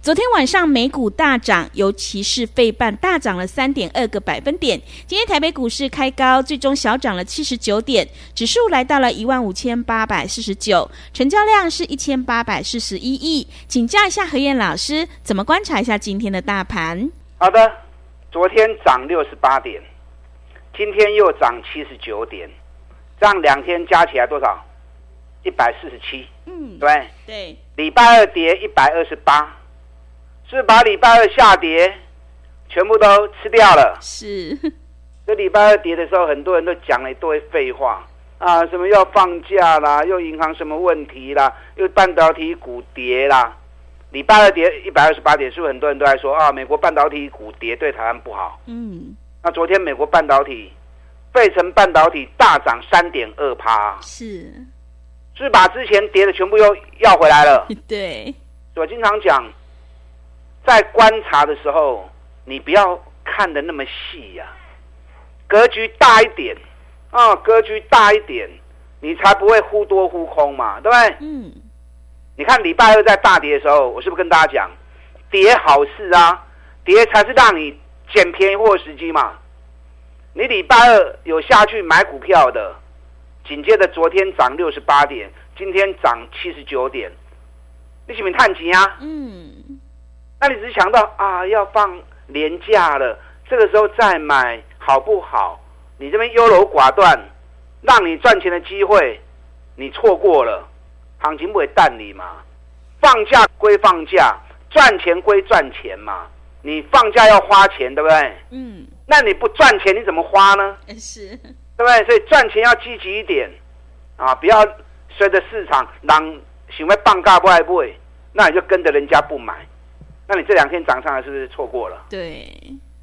昨天晚上美股大涨，尤其是费半大涨了三点二个百分点。今天台北股市开高，最终小涨了七十九点，指数来到了一万五千八百四十九，成交量是一千八百四十一亿。请教一下何燕老师，怎么观察一下今天的大盘？好的，昨天涨六十八点，今天又涨七十九点，这样两天加起来多少？一百四十七。嗯，对对。礼拜二跌一百二十八。是把礼拜二下跌全部都吃掉了。是，这礼拜二跌的时候，很多人都讲了一堆废话啊，什么要放假啦，又银行什么问题啦，又半导体股跌啦。礼拜二跌一百二十八点，是不是很多人都在说啊？美国半导体股跌对台湾不好。嗯。那昨天美国半导体，费城半导体大涨三点二趴。是。是把之前跌的全部又要回来了。对。我经常讲。在观察的时候，你不要看的那么细呀，格局大一点啊，格局大一点，你才不会忽多忽空嘛，对不对？嗯。你看礼拜二在大跌的时候，我是不是跟大家讲，跌好事啊，跌才是让你捡便宜货的时机嘛。你礼拜二有下去买股票的，紧接着昨天涨六十八点，今天涨七十九点，你是不是叹气啊？嗯。那你只是想到啊，要放年假了，这个时候再买好不好？你这边优柔寡断，让你赚钱的机会，你错过了，行情不会淡你嘛？放假归放假，赚钱归赚钱嘛？你放假要花钱，对不对？嗯。那你不赚钱，你怎么花呢？是，对不对？所以赚钱要积极一点啊，不要随着市场让行为放假不爱不会，那你就跟着人家不买。那你这两天涨上来是不是错过了？对，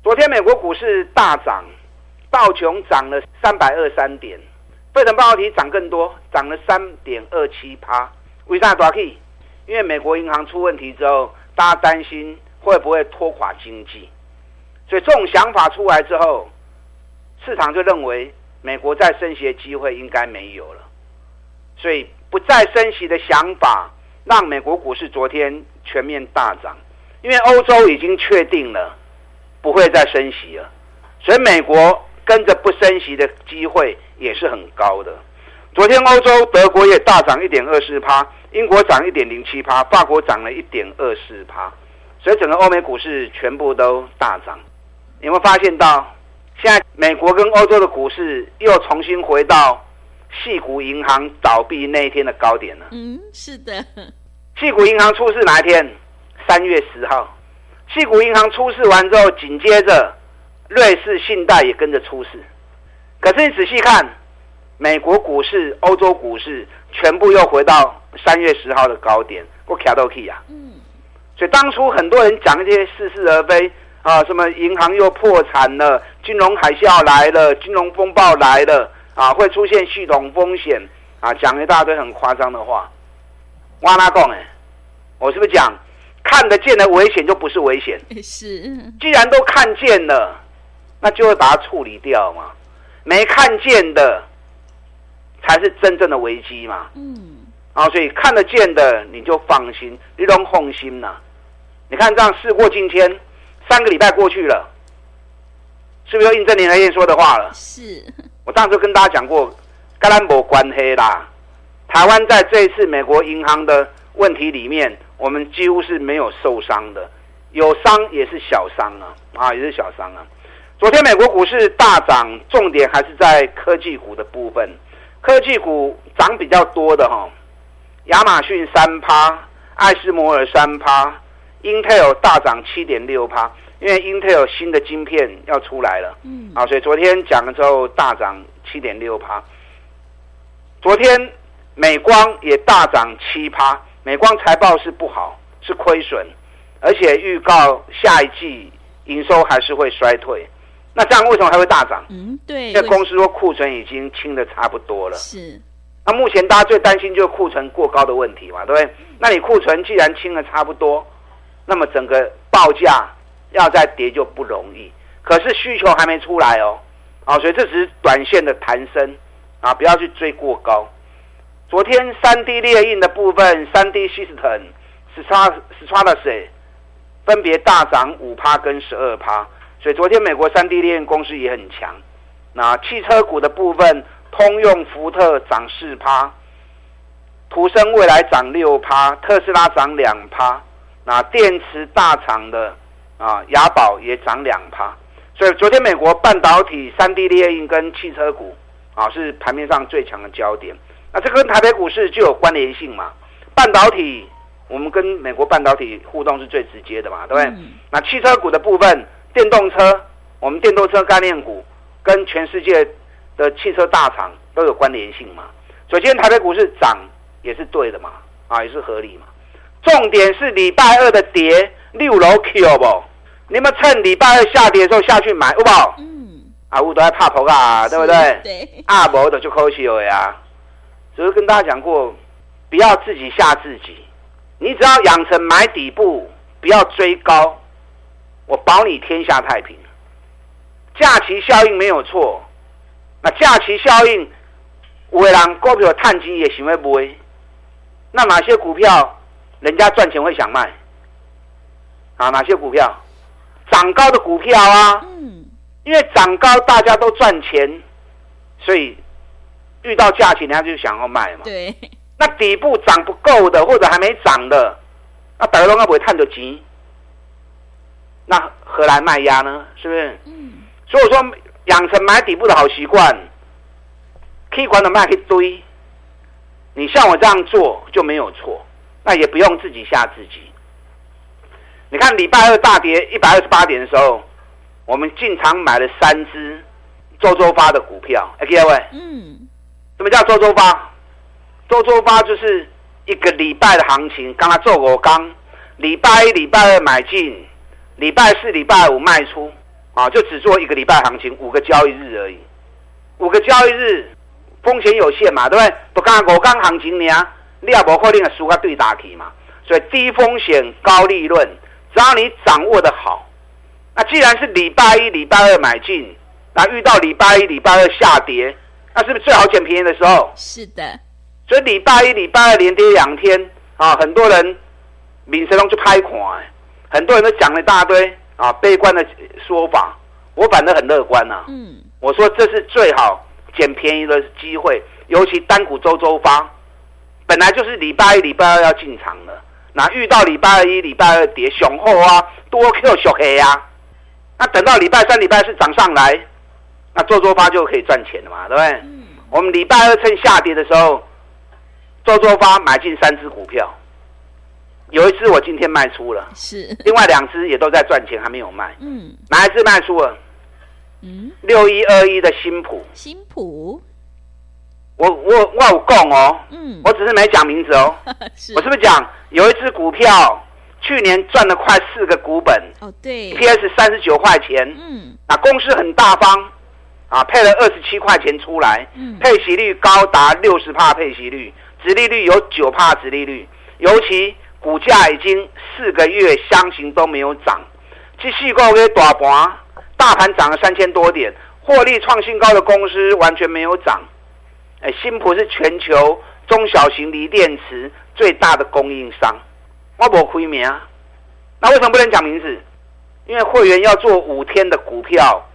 昨天美国股市大涨，道琼涨了三百二三点，费城半导体涨更多，涨了三点二七趴。为啥大 K？？因为美国银行出问题之后，大家担心会不会拖垮经济，所以这种想法出来之后，市场就认为美国再升息的机会应该没有了，所以不再升息的想法让美国股市昨天全面大涨。因为欧洲已经确定了不会再升息了，所以美国跟着不升息的机会也是很高的。昨天欧洲德国也大涨一点二四趴，英国涨一点零七趴，法国涨了一点二四趴，所以整个欧美股市全部都大涨。你有没有发现到，现在美国跟欧洲的股市又重新回到矽谷银行倒闭那一天的高点了？嗯，是的。矽谷银行出事哪一天？三月十号，矽谷银行出事完之后，紧接着瑞士信贷也跟着出事。可是你仔细看，美国股市、欧洲股市全部又回到三月十号的高点，我卡到去啊。嗯。所以当初很多人讲一些似是而非啊，什么银行又破产了，金融海啸来了，金融风暴来了啊，会出现系统风险啊，讲一大堆很夸张的话。我哪讲哎？我是不是讲？看得见的危险就不是危险，是。既然都看见了，那就会把它处理掉嘛。没看见的才是真正的危机嘛。嗯。啊，所以看得见的你就放心，你都放心呐。你看这样事过境迁，三个礼拜过去了，是不是又印证林和燕说的话了？是。我当时跟大家讲过，跟咱没关系啦。台湾在这一次美国银行的问题里面。我们几乎是没有受伤的，有伤也是小伤啊，啊，也是小伤啊。昨天美国股市大涨，重点还是在科技股的部分。科技股涨比较多的哈，亚马逊三趴，艾斯摩尔三趴，Intel 大涨七点六趴，因为 Intel 新的晶片要出来了，嗯，啊，所以昨天讲了之后大涨七点六趴。昨天美光也大涨七趴，美光财报是不好，是亏损，而且预告下一季营收还是会衰退。那这样为什么还会大涨？嗯，对，因为公司说库存已经清的差不多了。是。那目前大家最担心就是库存过高的问题嘛，对不对？那你库存既然清得差不多，那么整个报价要再跌就不容易。可是需求还没出来哦，啊，所以这只是短线的弹升啊，不要去追过高。昨天三 D 列印的部分，三 D System、Stratasys 分别大涨五趴跟十二趴，所以昨天美国三 D 列印公司也很强。那汽车股的部分。通用、福特涨四趴，途胜未来涨六趴，特斯拉涨两趴，那电池大厂的啊雅宝也涨两趴，所以昨天美国半导体、三 D 列印跟汽车股啊是盘面上最强的焦点。那这跟台北股市就有关联性嘛？半导体我们跟美国半导体互动是最直接的嘛，对不对？嗯、那汽车股的部分，电动车我们电动车概念股跟全世界。的汽车大厂都有关联性嘛，所以今天台北股市涨也是对的嘛，啊也是合理嘛。重点是礼拜二的跌六楼 Q 不？你们趁礼拜二下跌的时候下去买，好不好？嗯。啊，我都在怕头啊，对不对？对。啊，无的就可惜了呀。只是跟大家讲过，不要自己吓自己，你只要养成买底部，不要追高，我保你天下太平。假期效应没有错。那假期效应，有的人股票探底也想要买，那哪些股票人家赚钱会想卖？啊，哪些股票？涨高的股票啊，因为涨高大家都赚钱，所以遇到假期人家就想要卖嘛。对。那底部涨不够的或者还没涨的，那大家都应该不会探得急，那何来卖压呢？是不是？嗯。所以说。养成买底部的好习惯，可以管的卖一堆。你像我这样做就没有错，那也不用自己吓自己。你看礼拜二大跌一百二十八点的时候，我们进场买了三只周周发的股票。哎，各位，嗯，什么叫周周发？周周发就是一个礼拜的行情，刚才做过刚，礼拜一、礼拜二买进，礼拜四、礼拜五卖出。啊，就只做一个礼拜行情，五个交易日而已。五个交易日，风险有限嘛，对不对？不刚五刚行情呢，你也不可能输个对打题嘛。所以低风险高利润，只要你掌握得好。那既然是礼拜一、礼拜二买进，那遇到礼拜一、礼拜二下跌，那是不是最好捡便宜的时候？是的。所以礼拜一、礼拜二连跌两天啊，很多人名声都去拍款，很多人都讲了一大堆。啊，悲观的说法，我反正很乐观呐、啊。嗯，我说这是最好捡便宜的机会，尤其单股周周发，本来就是礼拜一、礼拜二要进场的，那遇到礼拜一、礼拜二跌雄厚啊，多 Q 小黑啊，那等到礼拜三、礼拜四涨上来，那做做发就可以赚钱了嘛，对不对？嗯，我们礼拜二趁下跌的时候，做做发买进三只股票。有一只我今天卖出了，是另外两只也都在赚钱，还没有卖。嗯，哪一只卖出了？嗯，六一二一的新普。新普，我我我有供哦，嗯，我只是没讲名字哦。是我是不是讲有一只股票去年赚了快四个股本？哦，对，EPS 三十九块钱。嗯，那公司很大方啊，配了二十七块钱出来，嗯，配息率高达六十帕配息率，殖利率有九帕殖利率，尤其。股价已经四个月箱型都没有涨，继续高给大盘，大盘涨了三千多点，获利创新高的公司完全没有涨。哎，新普是全球中小型锂电池最大的供应商，我不亏名，那为什么不能讲名字？因为会员要做五天的股票，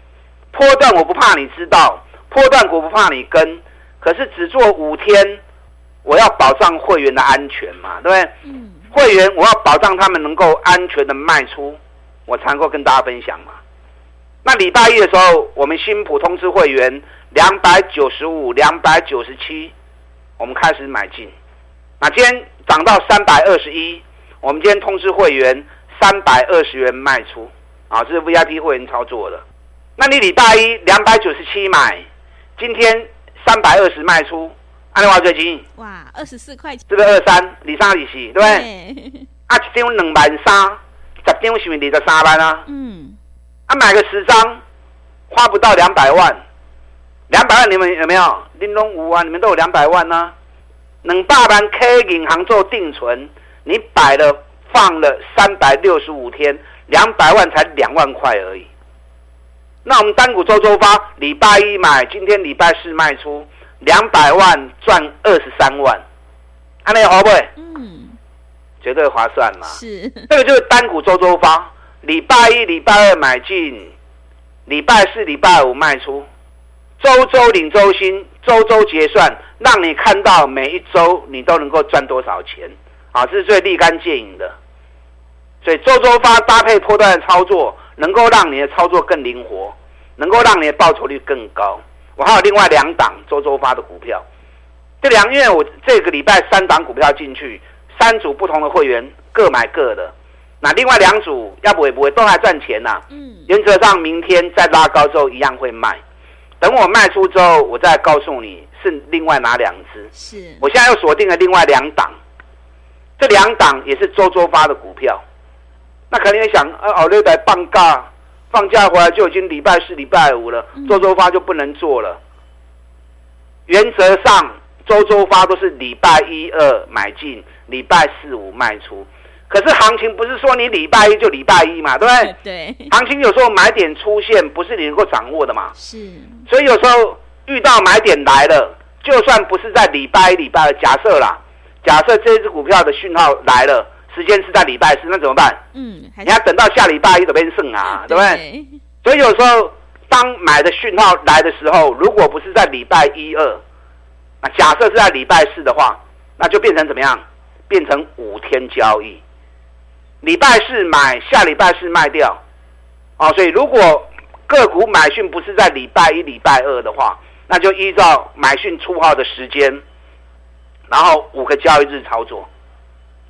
波段我不怕你知道，波段股不怕你跟，可是只做五天，我要保障会员的安全嘛，对不对？嗯。会员，我要保障他们能够安全的卖出，我才能够跟大家分享嘛。那礼拜一的时候，我们新普通知会员两百九十五、两百九十七，我们开始买进。那今天涨到三百二十一，我们今天通知会员三百二十元卖出，啊，这是 VIP 会员操作的。那你礼拜一两百九十七买，今天三百二十卖出，安尼话最近哇，二十四块钱，是不是二三？二三二四，对不对？对啊，一张两万三，十张是不是二十三万啊？嗯，啊，买个十张，花不到两百万，两百万你们有没有？玲珑五啊，你们都有两百万呢、啊。两百万 K 银行做定存，你摆了放了三百六十五天，两百万才两万块而已。那我们单股周周发，礼拜一买，今天礼拜四卖出，两百万赚二十三万，安利好不会？嗯，绝对划算嘛。是，这个就是单股周周发，礼拜一、礼拜二买进，礼拜四、礼拜五卖出，周周领周薪，周周结算，让你看到每一周你都能够赚多少钱啊！这是最立竿见影的。所以周周发搭配波段的操作。能够让你的操作更灵活，能够让你的报酬率更高。我还有另外两档周周发的股票，这两因为我这个礼拜三档股票进去，三组不同的会员各买各的。那另外两组要不会不会都还赚钱呐、啊？嗯，原则上明天再拉高之后一样会卖。等我卖出之后，我再告诉你是另外哪两只。是，我现在又锁定了另外两档，这两档也是周周发的股票。那肯定想，啊，奥利在放假，放假回来就已经礼拜四、礼拜五了，周周发就不能做了。原则上，周周发都是礼拜一二买进，礼拜四五卖出。可是行情不是说你礼拜一就礼拜一嘛，对不对？对。行情有时候买点出现，不是你能够掌握的嘛。是。所以有时候遇到买点来了，就算不是在礼拜一、礼拜二，假设啦，假设这只股票的讯号来了。时间是在礼拜四，那怎么办？嗯，你要等到下礼拜一都变剩啊，对不对？所以有时候当买的讯号来的时候，如果不是在礼拜一二，那假设是在礼拜四的话，那就变成怎么样？变成五天交易，礼拜四买，下礼拜四卖掉。哦，所以如果个股买讯不是在礼拜一、礼拜二的话，那就依照买讯出号的时间，然后五个交易日操作。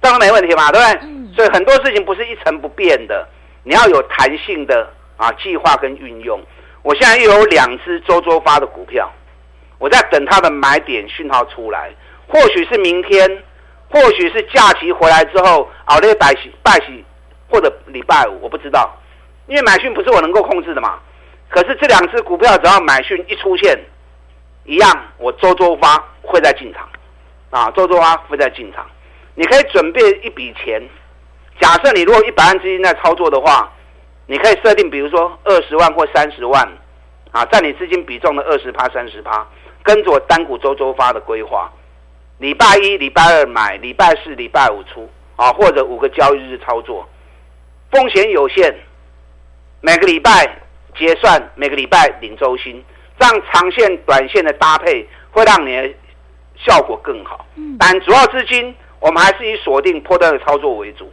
当然没问题嘛，对不对？嗯、所以很多事情不是一成不变的，你要有弹性的啊计划跟运用。我现在又有两只周周发的股票，我在等它的买点讯号出来，或许是明天，或许是假期回来之后，熬那个拜喜拜喜，或者礼拜五，我不知道，因为买讯不是我能够控制的嘛。可是这两只股票只要买讯一出现，一样我周周发会在进场，啊，周周发会在进场。你可以准备一笔钱，假设你如果一百万资金在操作的话，你可以设定，比如说二十万或三十万，啊，占你资金比重的二十趴、三十趴，跟着我单股周周发的规划，礼拜一、礼拜二买，礼拜四、礼拜五出，啊，或者五个交易日操作，风险有限，每个礼拜结算，每个礼拜领周薪，这样长线、短线的搭配会让你的效果更好。但主要资金。我们还是以锁定波段的操作为主，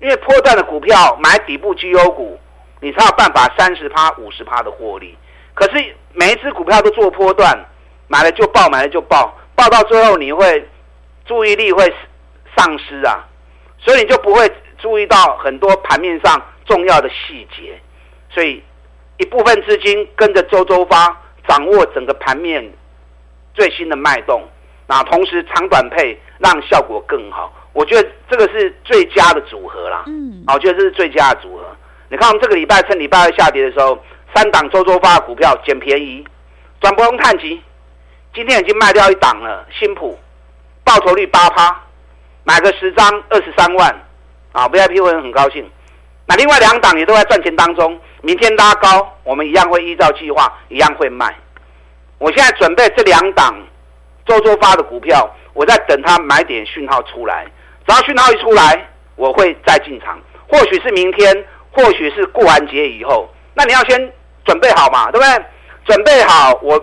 因为波段的股票买底部绩优股，你才有办法三十趴、五十趴的获利。可是每一只股票都做波段，买了就爆，买了就爆，爆到最后你会注意力会丧失啊，所以你就不会注意到很多盘面上重要的细节。所以一部分资金跟着周周发，掌握整个盘面最新的脉动。那同时长短配，让效果更好。我觉得这个是最佳的组合啦。嗯，我觉得这是最佳的组合。你看，我们这个礼拜趁礼拜二下跌的时候，三档周周发的股票捡便宜，转播用探级，今天已经卖掉一档了。新普报酬率八趴，买个十张二十三万啊！VIP 会很高兴。那另外两档也都在赚钱当中，明天拉高，我们一样会依照计划，一样会卖。我现在准备这两档。周周发的股票，我在等它买点讯号出来，只要讯号一出来，我会再进场。或许是明天，或许是过完节以后。那你要先准备好嘛，对不对？准备好，我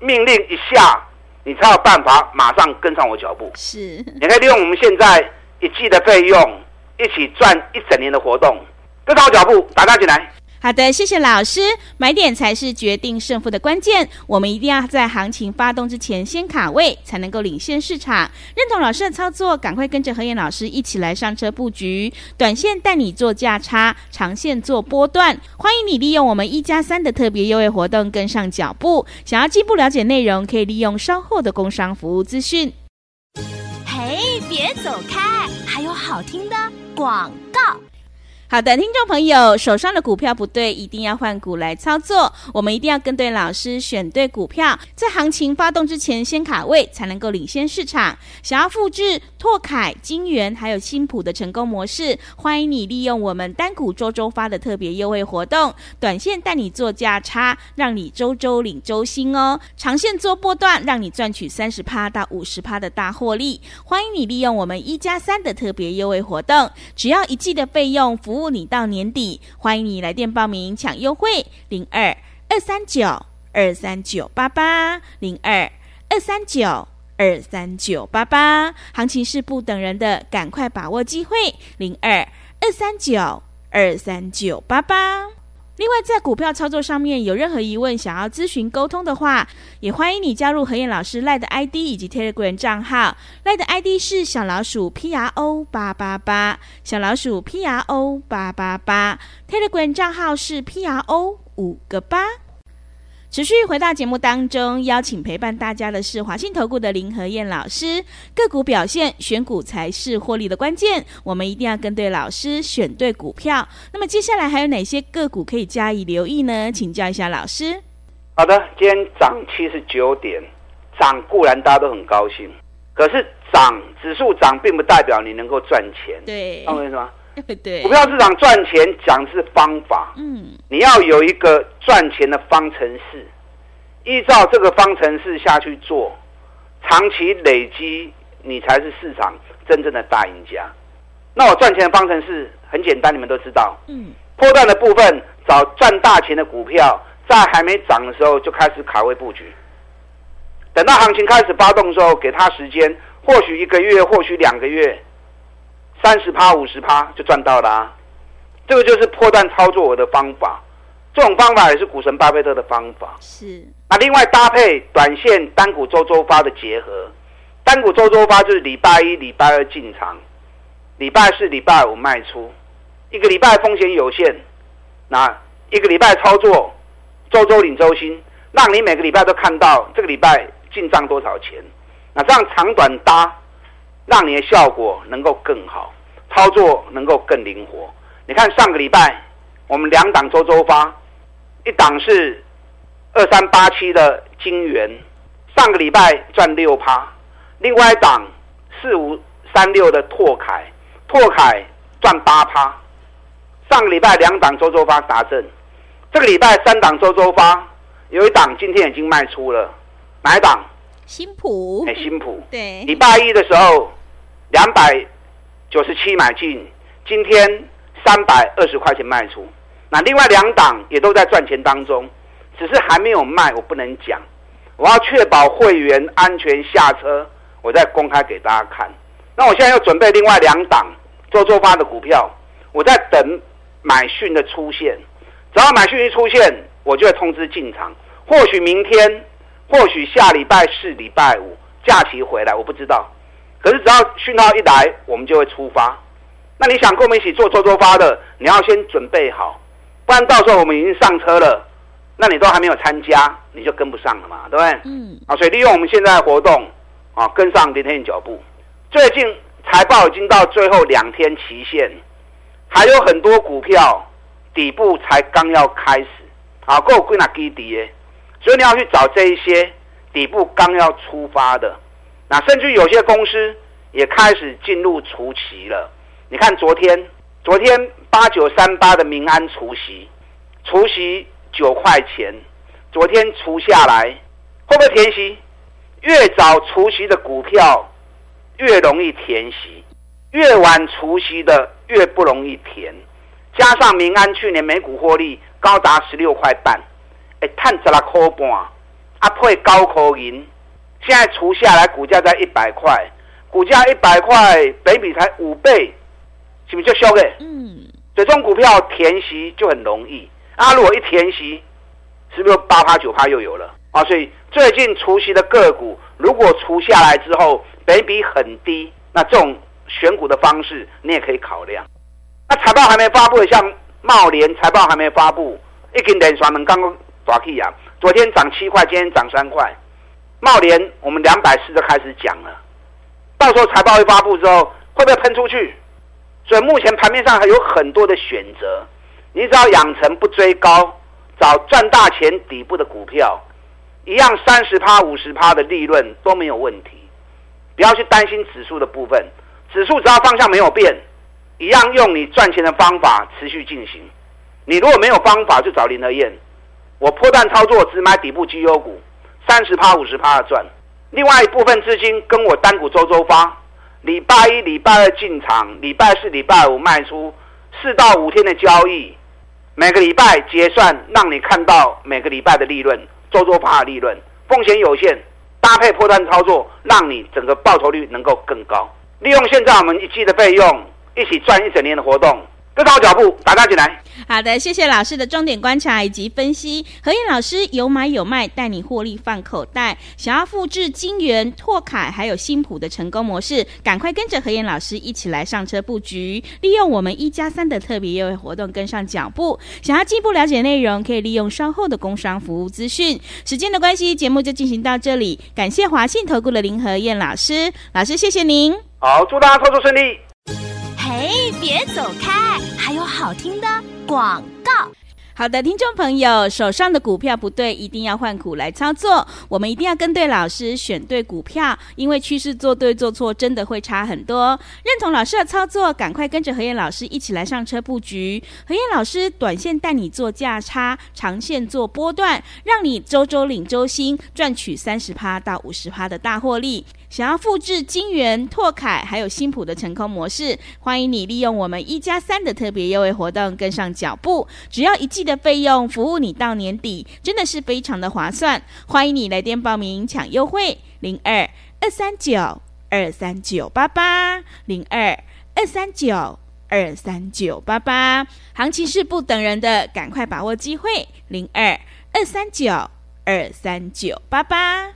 命令一下，你才有办法马上跟上我脚步。是，你可以利用我们现在一季的费用，一起赚一整年的活动，跟上我脚步，打大进来。好的，谢谢老师。买点才是决定胜负的关键，我们一定要在行情发动之前先卡位，才能够领先市场。认同老师的操作，赶快跟着何燕老师一起来上车布局。短线带你做价差，长线做波段。欢迎你利用我们一加三的特别优惠活动跟上脚步。想要进一步了解内容，可以利用稍后的工商服务资讯。嘿，别走开，还有好听的广告。好的，听众朋友，手上的股票不对，一定要换股来操作。我们一定要跟对老师，选对股票，在行情发动之前先卡位，才能够领先市场。想要复制拓凯、金源还有新普的成功模式，欢迎你利用我们单股周周发的特别优惠活动，短线带你做价差，让你周周领周薪哦。长线做波段，让你赚取三十趴到五十趴的大获利。欢迎你利用我们一加三的特别优惠活动，只要一季的费用服务你到年底，欢迎你来电报名抢优惠，零二二三九二三九八八零二二三九二三九八八，行情是不等人的，赶快把握机会，零二二三九二三九八八。另外，在股票操作上面有任何疑问，想要咨询沟通的话，也欢迎你加入何燕老师赖的 ID 以及 Telegram 账号。赖的 ID 是小老鼠 P R O 八八八，小老鼠 P R O 八八八。Telegram 账号是 P R O 五个八。持续回到节目当中，邀请陪伴大家的是华信投顾的林和燕老师。个股表现，选股才是获利的关键。我们一定要跟对老师，选对股票。那么接下来还有哪些个股可以加以留意呢？请教一下老师。好的，今天涨七十九点，涨固然大家都很高兴，可是涨指数涨并不代表你能够赚钱。对，懂我意思吗？对，股票市场赚钱讲是方法，嗯，你要有一个赚钱的方程式，依照这个方程式下去做，长期累积，你才是市场真正的大赢家。那我赚钱的方程式很简单，你们都知道，嗯，波段的部分找赚大钱的股票，在还没涨的时候就开始卡位布局，等到行情开始发动的时候，给他时间，或许一个月，或许两个月。三十趴、五十趴就赚到了啊，这个就是破段操作我的方法。这种方法也是股神巴菲特的方法。是。那另外搭配短线单股周周发的结合，单股周周发就是礼拜一、礼拜二进场，礼拜四、礼拜五卖出，一个礼拜风险有限，那一个礼拜操作，周周领周薪，让你每个礼拜都看到这个礼拜进账多少钱。那这样长短搭。让你的效果能够更好，操作能够更灵活。你看上个礼拜我们两档周周发，一档是二三八七的金元，上个礼拜赚六趴；另外一档四五三六的拓凯，拓凯赚八趴。上个礼拜两档周周发达阵，这个礼拜三档周周发，有一档今天已经卖出了，哪一档？新普。哎，新普。对。礼拜一的时候。两百九十七买进，今天三百二十块钱卖出。那另外两档也都在赚钱当中，只是还没有卖，我不能讲。我要确保会员安全下车，我再公开给大家看。那我现在要准备另外两档周周发的股票，我在等买讯的出现。只要买讯一出现，我就会通知进场。或许明天，或许下礼拜四、礼拜五假期回来，我不知道。可是只要讯号一来，我们就会出发。那你想跟我们一起做周周发的，你要先准备好，不然到时候我们已经上车了，那你都还没有参加，你就跟不上了嘛，对不对？嗯。啊，所以利用我们现在的活动啊，跟上林天的脚步。最近财报已经到最后两天期限，还有很多股票底部才刚要开始啊，够归纳基底耶，所以你要去找这一些底部刚要出发的。那甚至有些公司也开始进入除息了。你看昨天，昨天八九三八的民安除息，除息九块钱，昨天除下来会不会填息？越早除息的股票越容易填息，越晚除息的越不容易填。加上民安去年每股获利高达十六块半，哎，赚十六块半，啊配高口银。现在除下来，股价在一百块，股价一百块，北比才五倍，是不是就修的？嗯，这种股票填息就很容易啊，如果一填息，是不是八趴九趴又有了啊？所以最近除息的个股，如果除下来之后，北比很低，那这种选股的方式你也可以考量。那财报还没发布的，像茂联财报还没发布，一根连刷能刚刚抓起啊，昨天涨七块，今天涨三块。茂联我们两百四就开始讲了，到时候财报一发布之后，会不会喷出去？所以目前盘面上还有很多的选择，你只要养成不追高，找赚大钱底部的股票，一样三十趴、五十趴的利润都没有问题。不要去担心指数的部分，指数只要方向没有变，一样用你赚钱的方法持续进行。你如果没有方法，就找林和燕，我波段操作只买底部绩优股，三十趴、五十趴的赚。另外一部分资金跟我单股周周发。礼拜一、礼拜二进场，礼拜四、礼拜五卖出，四到五天的交易，每个礼拜结算，让你看到每个礼拜的利润，周周发的利润，风险有限，搭配波段操作，让你整个报酬率能够更高。利用现在我们一季的费用，一起赚一整年的活动。跟上我脚步，打大进来。好的，谢谢老师的重点观察以及分析。何燕老师有买有卖，带你获利放口袋。想要复制金元、拓凯还有新普的成功模式，赶快跟着何燕老师一起来上车布局，利用我们一加三的特别优惠活动跟上脚步。想要进一步了解内容，可以利用稍后的工商服务资讯。时间的关系，节目就进行到这里。感谢华信投顾的林何燕老师，老师谢谢您。好，祝大家操作顺利。哎，别走开，还有好听的广告。好的，听众朋友，手上的股票不对，一定要换股来操作。我们一定要跟对老师，选对股票，因为趋势做对做错真的会差很多。认同老师的操作，赶快跟着何燕老师一起来上车布局。何燕老师短线带你做价差，长线做波段，让你周周领周薪，赚取三十趴到五十趴的大获利。想要复制金元、拓凯还有新普的成功模式，欢迎你利用我们一加三的特别优惠活动跟上脚步。只要一季的费用，服务你到年底，真的是非常的划算。欢迎你来电报名抢优惠，零二二三九二三九八八零二二三九二三九八八。行情是不等人的，赶快把握机会，零二二三九二三九八八。